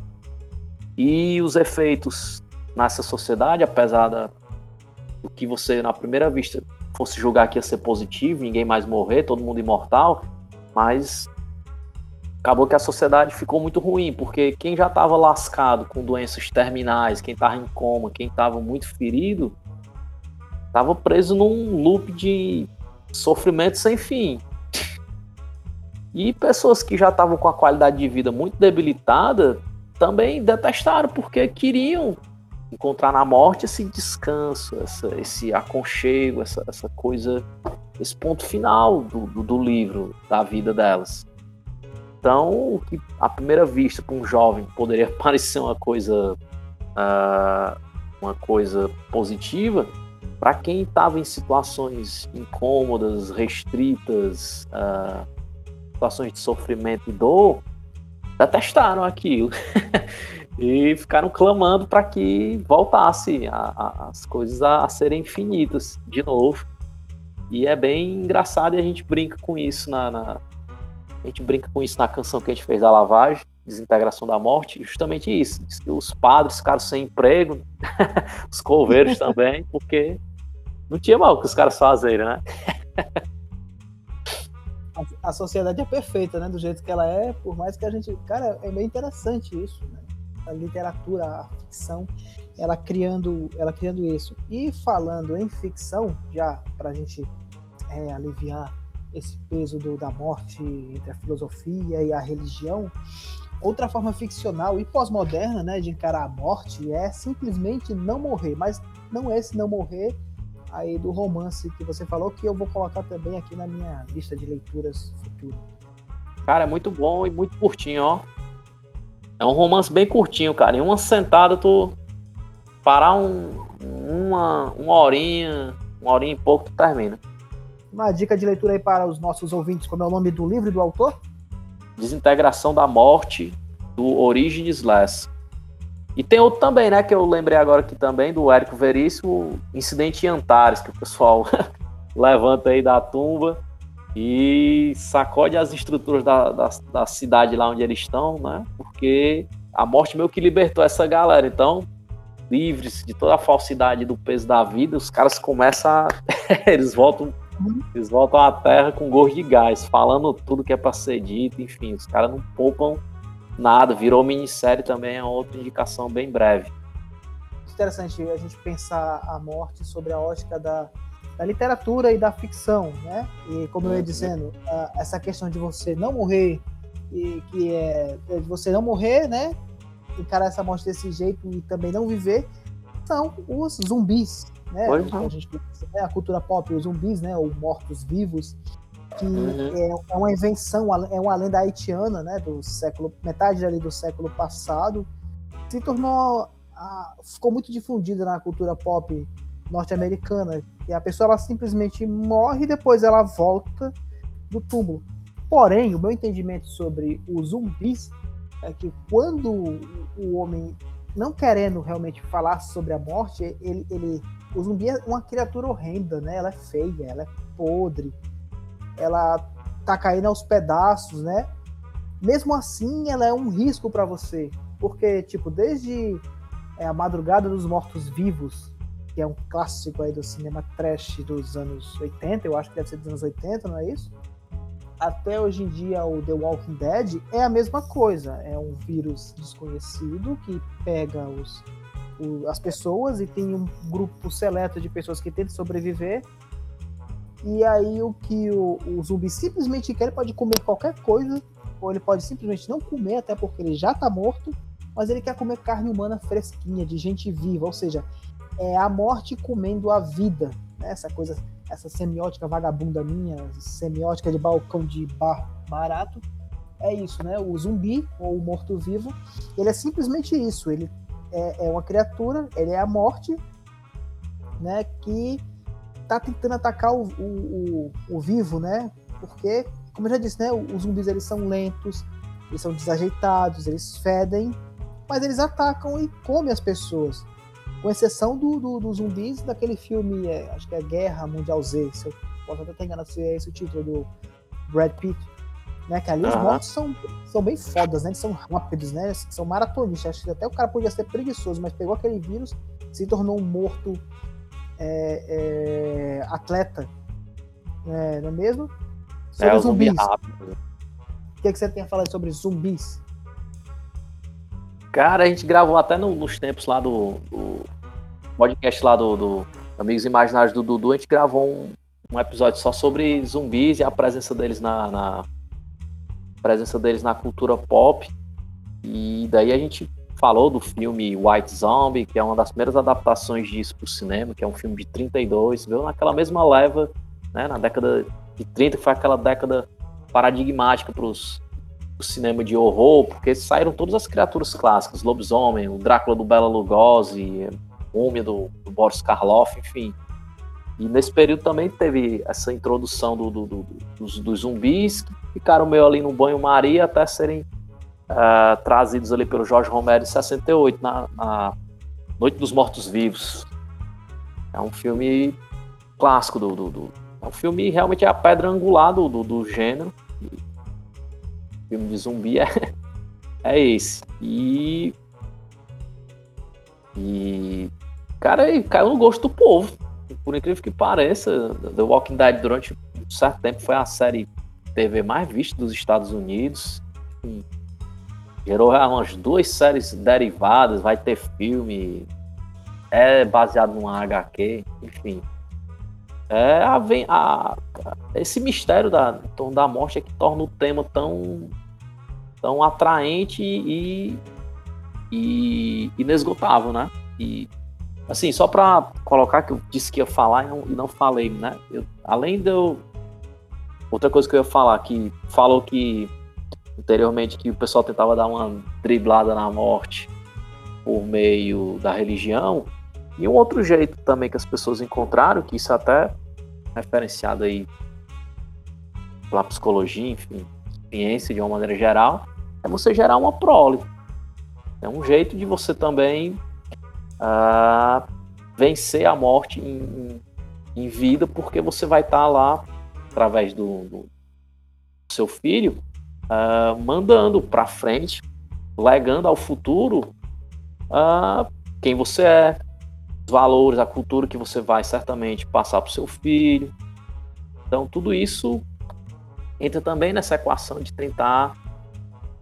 E os efeitos nessa sociedade, apesar da, do que você na primeira vista fosse julgar que ia ser positivo, ninguém mais morrer, todo mundo imortal, mas acabou que a sociedade ficou muito ruim, porque quem já estava lascado com doenças terminais, quem estava em coma, quem estava muito ferido, estava preso num loop de sofrimento sem fim. E pessoas que já estavam com a qualidade de vida muito debilitada também detestaram, porque queriam encontrar na morte esse descanso, essa, esse aconchego, essa, essa coisa, esse ponto final do, do, do livro, da vida delas. Então, o que à primeira vista para um jovem poderia parecer uma coisa uh, uma coisa positiva, para quem estava em situações incômodas, restritas, uh, situações de sofrimento e dor, detestaram aquilo e ficaram clamando para que voltasse a, a, as coisas a, a serem infinitas de novo. E é bem engraçado e a gente brinca com isso na, na a gente brinca com isso na canção que a gente fez da lavagem, desintegração da morte, justamente isso. Os padres ficaram sem emprego, os coveiros também, porque não tinha mal que os caras fazerem, né? a, a sociedade é perfeita, né? Do jeito que ela é, por mais que a gente. Cara, é bem interessante isso, né? A literatura, a ficção, ela criando, ela criando isso. E falando em ficção, já para a gente é, aliviar esse peso do, da morte entre a filosofia e a religião. Outra forma ficcional e pós-moderna né, de encarar a morte é simplesmente não morrer, mas não é esse não morrer aí do romance que você falou, que eu vou colocar também aqui na minha lista de leituras futuras. Cara, é muito bom e muito curtinho, ó. É um romance bem curtinho, cara. Em uma sentada tu parar um, uma, uma horinha, uma horinha e pouco tu termina. Uma dica de leitura aí para os nossos ouvintes, como é o nome do livro e do autor? Desintegração da Morte, do Origins Less. E tem outro também, né, que eu lembrei agora aqui também, do Érico Veríssimo, Incidente em Antares, que o pessoal levanta aí da tumba e sacode as estruturas da, da, da, cidade lá onde eles estão, né, porque a morte meio que libertou essa galera, então, livres de toda a falsidade do peso da vida, os caras começam a... eles voltam eles voltam à Terra com gosto de gás, falando tudo que é para ser dito, enfim, os caras não poupam nada. Virou minissérie também, é outra indicação bem breve. Interessante a gente pensar a morte sobre a ótica da da literatura e da ficção, né? E como eu ia dizendo, a- essa questão de você não morrer e que é é de você não morrer, né? Encarar essa morte desse jeito e também não viver, são os zumbis, né? A gente né? a cultura pop, os zumbis, né? Ou mortos vivos, que Uhum. é, é uma invenção, é uma lenda haitiana, né? Do século metade ali do século passado, se tornou a- ficou muito difundida na cultura pop norte-americana, que a pessoa ela simplesmente morre e depois ela volta do túmulo. Porém, o meu entendimento sobre os zumbis é que quando o homem, não querendo realmente falar sobre a morte, ele, ele o zumbi é uma criatura horrenda, né? Ela é feia, ela é podre, ela tá caindo aos pedaços, né? Mesmo assim, ela é um risco para você, porque tipo desde é, a Madrugada dos Mortos Vivos, que é um clássico aí do cinema trash dos anos 80, eu acho que deve ser dos anos 80, não é isso? Até hoje em dia o The Walking Dead é a mesma coisa, é um vírus desconhecido que pega os, as pessoas e tem um grupo seleto de pessoas que tentam sobreviver. E aí o que o, o zumbi simplesmente quer, ele pode comer qualquer coisa, ou ele pode simplesmente não comer, até porque ele já tá morto, mas ele quer comer carne humana fresquinha, de gente viva, ou seja, é a morte comendo a vida, né? essa coisa, essa semiótica vagabunda minha, semiótica de balcão de bar barato, é isso, né? O zumbi, ou o morto-vivo, ele é simplesmente isso, ele é, é uma criatura, ele é a morte, né, que tá tentando atacar o, o, o, o vivo, né? Porque, como eu já disse, né, os zumbis eles são lentos, eles são desajeitados, eles fedem, mas eles atacam e comem as pessoas. Com exceção do, do, dos zumbis daquele filme, é, acho que é Guerra Mundial Z, se eu posso até ter enganado se é esse o título do Brad Pitt. Né, que ali os Aham. mortos são, são bem fodas, né? Eles são rápidos, né? São maratonistas. Acho que até o cara podia ser preguiçoso, mas pegou aquele vírus, se tornou um morto é, é, atleta. É, não é mesmo? Sobre É o zumbi zumbis. rápido. O que, que você tem a falar sobre zumbis? Cara, a gente gravou até no- nos tempos lá do, do podcast lá do, do Amigos Imaginários do Dudu, a gente gravou um, um episódio só sobre zumbis e a presença deles na, na- presença deles na cultura pop. E daí a gente falou do filme White Zombie, que é uma das primeiras adaptações disso para o cinema, que é um filme de 32, veio naquela mesma leva, né, na década de 30, que foi aquela década paradigmática para os o cinema de horror, porque saíram todas as criaturas clássicas, lobisomem, o Drácula do Bela Lugosi, Múmia do, do Boris Karloff, enfim. E nesse período também teve essa introdução do- do- dos, dos zumbis, que ficaram meio ali no banho-maria até serem ah, trazidos ali pelo Jorge Romero em 68, na, na Noite dos Mortos-Vivos. É um filme clássico do, do, do- É um filme realmente é a pedra angular do, do, do gênero filme de zumbi é, é esse. E. E. Cara, caiu no gosto do povo. Por incrível que pareça, The Walking Dead durante um certo tempo foi a série TV mais vista dos Estados Unidos. E gerou umas duas séries derivadas, vai ter filme. É baseado numa HQ, enfim. É a, a- esse mistério da, em torno da morte é que torna o tema tão, tão atraente e, e inesgotável, né? E assim, só para colocar que eu disse que ia falar e não, e não falei, né? Eu- além de eu. Outra coisa que eu ia falar, que falou que anteriormente que o pessoal tentava dar uma driblada na morte por meio da religião. E um outro jeito também que as pessoas encontraram, que isso é até referenciado aí pela psicologia, enfim, ciência de uma maneira geral, é você gerar uma prole. É um jeito de você também ah, vencer a morte em, em vida, porque você vai estar lá, através do, do seu filho, ah, mandando para frente, legando ao futuro ah, quem você é, os valores, a cultura que você vai certamente passar para o seu filho. Então, tudo isso entra também nessa equação de tentar,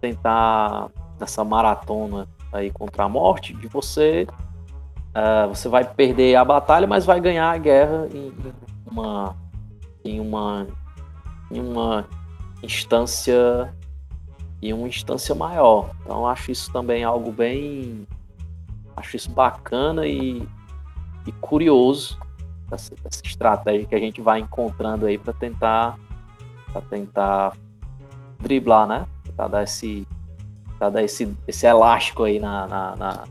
tentar nessa maratona aí contra a morte, de você, ah, você vai perder a batalha, mas vai ganhar a guerra em uma em uma em uma instância em uma instância maior. Então acho isso também algo bem acho isso bacana e, e curioso essa, essa estratégia que a gente vai encontrando aí para tentar para tentar driblar, né? Para dar esse para dar esse, esse elástico aí na, na, na,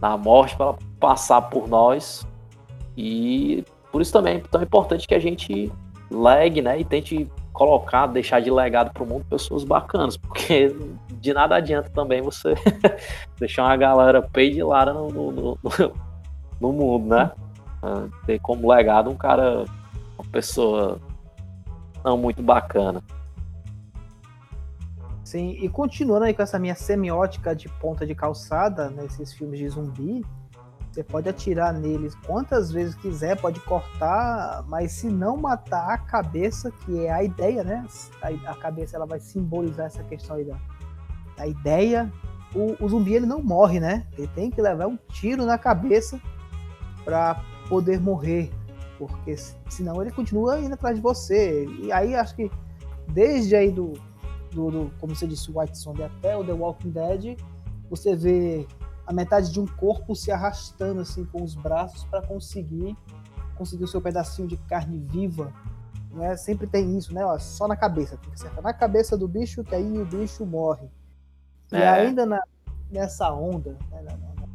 na morte para passar por nós e por isso também é tão importante que a gente legue, né, e tente colocar, deixar de legado para o mundo pessoas bacanas, porque de nada adianta também você deixar uma galera pei de lara no, no, no, no mundo, né? Ah, ter como legado um cara, uma pessoa não muito bacana. Sim, e continuando aí com essa minha semiótica de ponta de calçada nesses filmes de zumbi, você pode atirar neles quantas vezes quiser, pode cortar, mas se não matar a cabeça, que é a ideia, né? A, a cabeça ela vai simbolizar essa questão aí da, da ideia. O, o, zumbi ele não morre, né? Ele tem que levar um tiro na cabeça para poder morrer, porque senão ele continua indo atrás de você. E aí acho que desde aí do, do, do como você disse, White Zombie até o The Walking Dead, você vê a metade de um corpo se arrastando assim com os braços para conseguir conseguir o seu pedacinho de carne viva. Né? Sempre tem isso, né? Ó, só na cabeça, tem que acertar na cabeça do bicho que aí o bicho morre. É. E ainda na, nessa onda, né? na, na,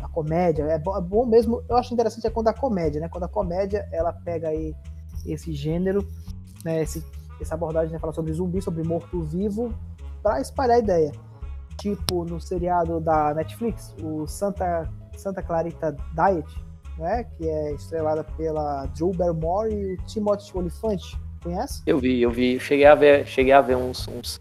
na, comédia, é bom, é bom, mesmo. Eu acho interessante é quando a comédia, né? Quando a comédia ela pega aí esse gênero, né? Esse, essa abordagem, né? Fala sobre zumbi, sobre morto-vivo, para espalhar a ideia tipo no seriado da Netflix, o Santa, Santa Clarita Diet, né? Que é estrelada pela Drew Barrymore e o Timothy Olyphant. Conhece? Eu vi, eu vi. Cheguei a ver, cheguei a ver uns, uns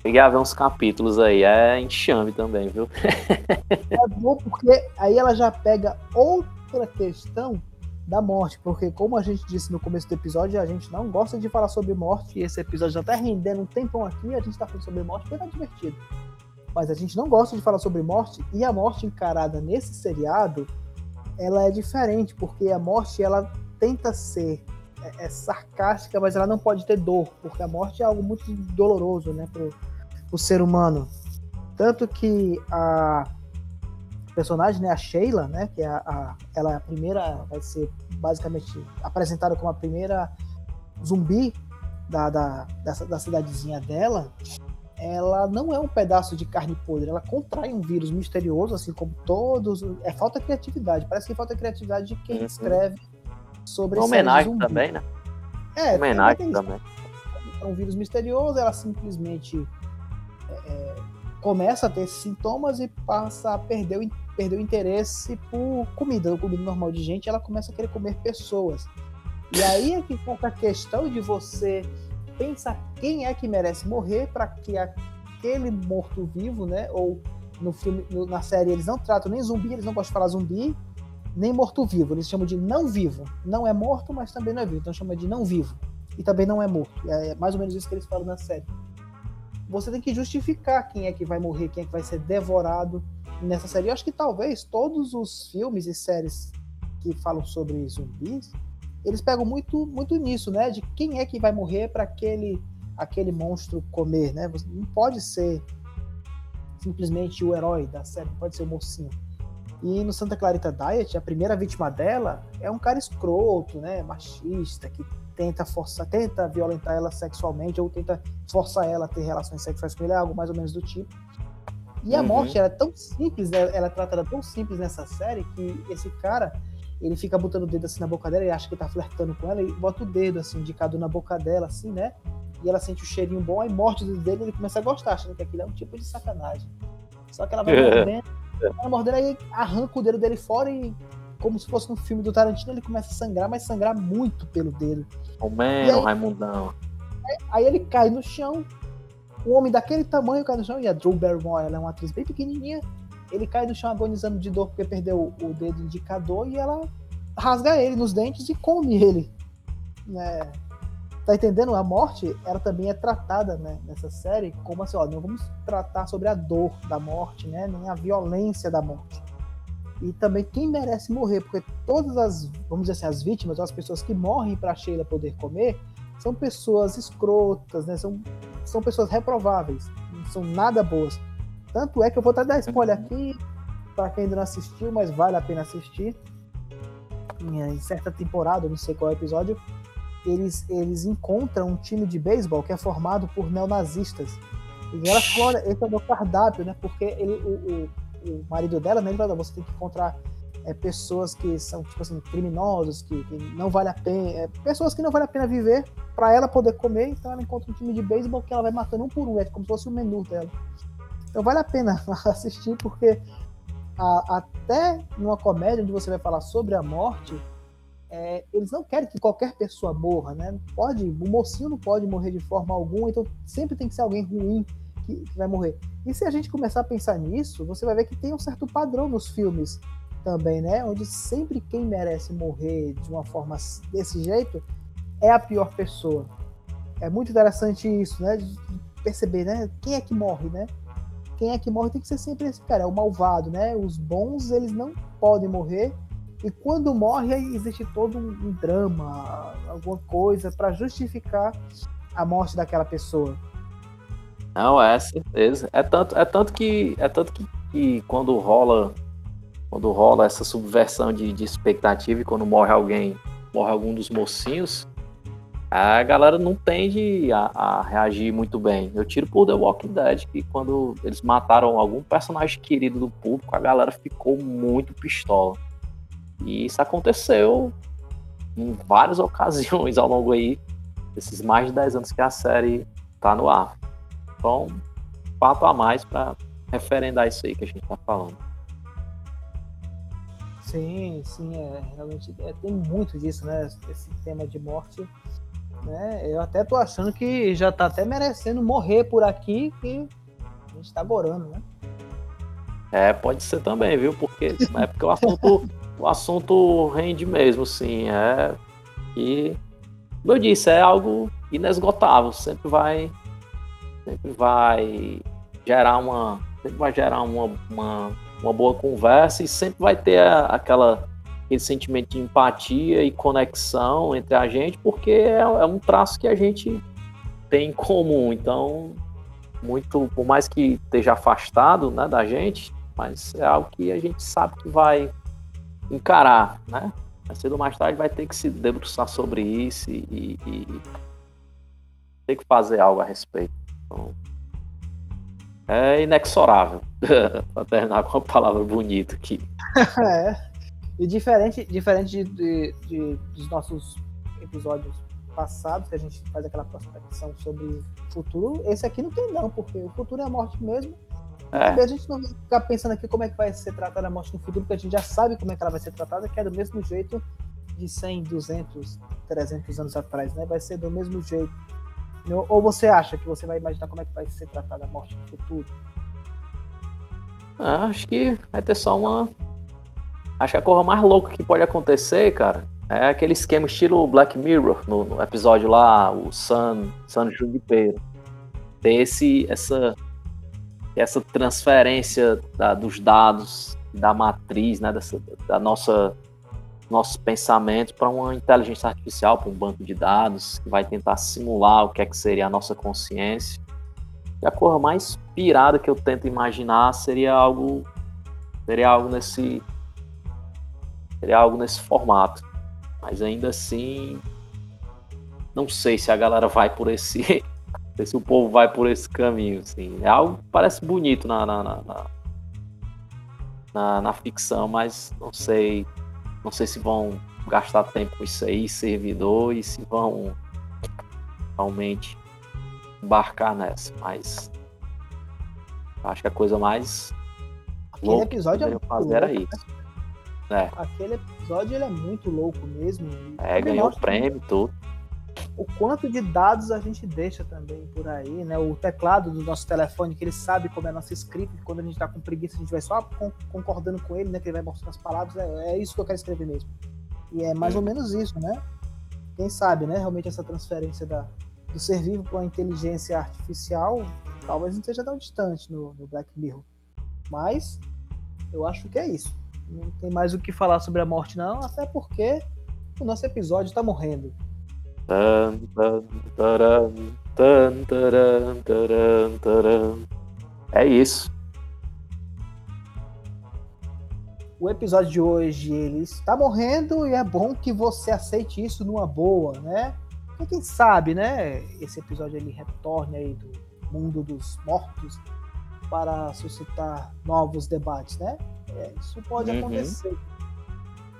cheguei a ver uns capítulos aí. É enxame também, viu? é bom porque aí ela já pega outra questão da morte, porque como a gente disse no começo do episódio, a gente não gosta de falar sobre morte, e esse episódio já tá rendendo um tempão aqui, a gente tá falando sobre morte porque tá divertido mas a gente não gosta de falar sobre morte e a morte encarada nesse seriado ela é diferente porque a morte ela tenta ser é, é sarcástica mas ela não pode ter dor porque a morte é algo muito doloroso né para o ser humano. Tanto que a personagem né a Sheila né que é a, a, ela é a primeira vai ser basicamente apresentada como a primeira zumbi da, da, dessa, da cidadezinha dela ela não é um pedaço de carne podre, ela contrai um vírus misterioso, assim como todos. É falta criatividade, parece que falta criatividade de quem uhum. escreve sobre Uma homenagem também, né? É, homenagem também. É um vírus misterioso, ela simplesmente é, é, começa a ter sintomas e passa a perder o, perder o interesse por comida, comida normal de gente, ela começa a querer comer pessoas. E aí é que fica a questão de você pensa quem é que merece morrer para que aquele morto-vivo, né? Ou no filme, no, na série, eles não tratam nem zumbi, eles não gostam de falar zumbi, nem morto-vivo. Eles chamam de não vivo. Não é morto, mas também não é vivo. Então chama de não vivo. E também não é morto. É mais ou menos isso que eles falam na série. Você tem que justificar quem é que vai morrer, quem é que vai ser devorado nessa série. Eu acho que talvez todos os filmes e séries que falam sobre zumbis eles pegam muito, muito nisso, né? De quem é que vai morrer para aquele, aquele monstro comer, né? Você não pode ser simplesmente o herói da série, pode ser o mocinho. E no Santa Clarita Diet, a primeira vítima dela é um cara escroto, né? Machista, que tenta forçar, tenta violentar ela sexualmente ou tenta forçar ela a ter relações sexuais com ele, é algo mais ou menos do tipo. E a uhum. morte é tão simples, né? ela é tratada tão simples nessa série que esse cara ele fica botando o dedo assim na boca dela, e acha que tá flertando com ela, e bota o dedo assim, indicado na boca dela, assim, né? E ela sente o cheirinho bom, aí morte o dedo dele, ele começa a gostar, achando que aquilo é um tipo de sacanagem. Só que ela vai mordendo, vai mordendo, aí arranca o dedo dele fora e, como se fosse um filme do Tarantino, ele começa a sangrar, mas sangrar muito pelo dedo. O man, Raimundão. Aí, aí ele cai no chão, um homem daquele tamanho cai no chão, e a Drew Barrymore, ela é uma atriz bem pequenininha, ele cai no chão agonizando de dor porque perdeu o, dedo indicador e ela rasga ele nos dentes e come ele. Né? Tá entendendo? A morte, ela também é tratada né, nessa série como assim, ó, não vamos tratar sobre a dor da morte, né, nem a violência da morte. e também quem merece morrer, porque todas as, vamos dizer assim, as vítimas, as pessoas que morrem para Sheila poder comer, são pessoas escrotas, né? São, são pessoas reprováveis, não são nada boas. Tanto é que eu vou até dar spoiler aqui para quem ainda não assistiu, mas vale a pena assistir. Em certa temporada, não sei qual é episódio, eles, eles encontram um time de beisebol que é formado por neonazistas. E ela fala, olha, esse é o meu cardápio, né? Porque ele, o, o, o marido dela, né? Ele fala, você tem que encontrar é, pessoas que são, tipo assim, criminosos, que, que não vale a pena. É, pessoas que não vale a pena viver para ela poder comer. Então ela encontra um time de beisebol que ela vai matando um por um, é como se fosse o menu dela. Então vale a pena assistir, porque a, até numa comédia onde você vai falar sobre a morte, é, eles não querem que qualquer pessoa morra, né? Pode, o mocinho não pode morrer de forma alguma, então sempre tem que ser alguém ruim que, que, vai morrer. E se a gente começar a pensar nisso, você vai ver que tem um certo padrão nos filmes também, né? Onde sempre quem merece morrer de uma forma desse jeito é a pior pessoa. É muito interessante isso, né? De perceber, né? Quem é que morre, né? Quem é que morre tem que ser sempre esse cara, é o malvado, né? Os bons, eles não podem morrer e quando morre, existe todo um drama, alguma coisa para justificar a morte daquela pessoa. Não, é certeza. É tanto, é tanto que é tanto que, que quando rola quando rola essa subversão de, de expectativa e quando morre alguém, morre algum dos mocinhos, a galera não tende a, a, reagir muito bem. Eu tiro por The Walking Dead, que quando eles mataram algum personagem querido do público, a galera ficou muito pistola. E isso aconteceu em várias ocasiões ao longo aí desses mais de 10 anos que a série tá no ar. Então, fato a mais para referendar isso aí que a gente tá falando. Sim, sim, é, realmente é, tem muito disso, né? Esse tema de morte. Né? Eu até tô achando que já tá até merecendo morrer por aqui, que a gente tá gorando, né? É, pode ser também, viu? Porque na época o assunto o assunto rende mesmo, sim. É e como eu disse, é algo inesgotável, sempre vai sempre vai gerar uma sempre vai gerar uma, uma, uma boa conversa e sempre vai ter aquela aquele sentimento de empatia e conexão entre a gente, porque é, é um traço que a gente tem em comum. Então, muito, por mais que esteja afastado né, da gente, mas é algo que a gente sabe que vai encarar, né? Mais cedo ou mais tarde vai ter que se debruçar sobre isso e, e, e ter que fazer algo a respeito. Então, é inexorável, para terminar com uma palavra bonita aqui. é. E diferente, diferente de, de, de, dos nossos episódios passados, que a gente faz aquela prospecção sobre o futuro, esse aqui não tem não, porque o futuro é a morte mesmo é. A gente não vai ficar pensando aqui como é que vai ser tratada a morte no futuro, porque a gente já sabe como é que ela vai ser tratada, que é do mesmo jeito de 100, 200, 300 anos atrás, né? Vai ser do mesmo jeito. Ou você acha que você vai imaginar como é que vai ser tratada a morte no futuro? Ah, acho que vai ter só uma. Acho que a coisa mais louca que pode acontecer, cara, é aquele esquema estilo Black Mirror, no, no episódio lá, o San, San Junipero. Ter esse, essa essa transferência da, dos dados da matriz, né, dessa, da nossa nossos pensamentos para uma inteligência artificial, para um banco de dados que vai tentar simular o que é que seria a nossa consciência. E a coisa mais pirada que eu tento imaginar seria algo seria algo nesse seria algo nesse formato. Mas ainda assim não sei se a galera vai por esse se o povo vai por esse caminho, assim. É algo que parece bonito na, na, na, na, na ficção, mas não sei. Não sei se vão gastar tempo com isso aí, servidor, e se vão realmente embarcar nessa. Mas acho que a coisa mais. Aquele episódio é fazer era né? isso. Né? É. Aquele episódio ele é muito louco mesmo. É, ganhou o prêmio, tudo o quanto de dados a gente deixa também por aí, né? O teclado do nosso telefone, que ele sabe como é a nossa escrita, e quando a gente está com preguiça, a gente vai só concordando com ele, né? Que ele vai mostrando as palavras, é, é isso que eu quero escrever mesmo. E é mais ou menos isso, né? Quem sabe, né? Realmente essa transferência da, do ser vivo para a inteligência artificial, talvez não esteja tão distante no, no Black Mirror. Mas eu acho que é isso. Não tem mais o que falar sobre a morte, não, até porque o nosso episódio tá morrendo. Tan, tan, taran, tan, taran, taran, taran. É isso. O episódio de hoje ele está morrendo e é bom que você aceite isso numa boa, né? Porque quem sabe, né? Esse episódio ele retorne aí do mundo dos mortos para suscitar novos debates, né? É, isso pode Uhum. acontecer.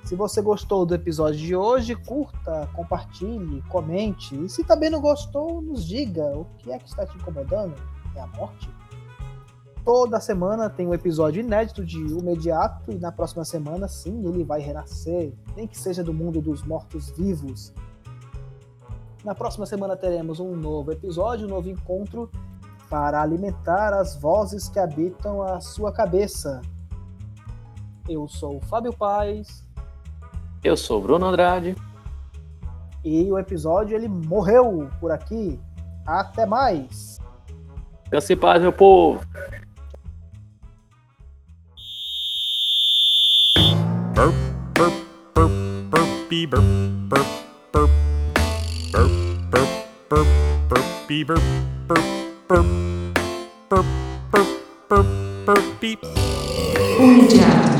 Se você gostou do episódio de hoje, curta, compartilhe, comente. E se também não gostou, nos diga o que é que está te incomodando. É a morte? Toda semana tem um episódio inédito de O Imediato e na próxima semana, sim, ele vai renascer. Nem que seja do mundo dos mortos-vivos. Na próxima semana teremos um novo episódio, um novo encontro para alimentar as vozes que habitam a sua cabeça. Eu sou o Fábio Paz Eu sou o Bruno Andrade. e o episódio ele morreu por aqui. Até mais. Descanse paz, meu povo. burp, burp, burp, burp, burp, burp, burp, burp, burp, burp, burp, burp, burp, burp, burp, burpy. Unidade.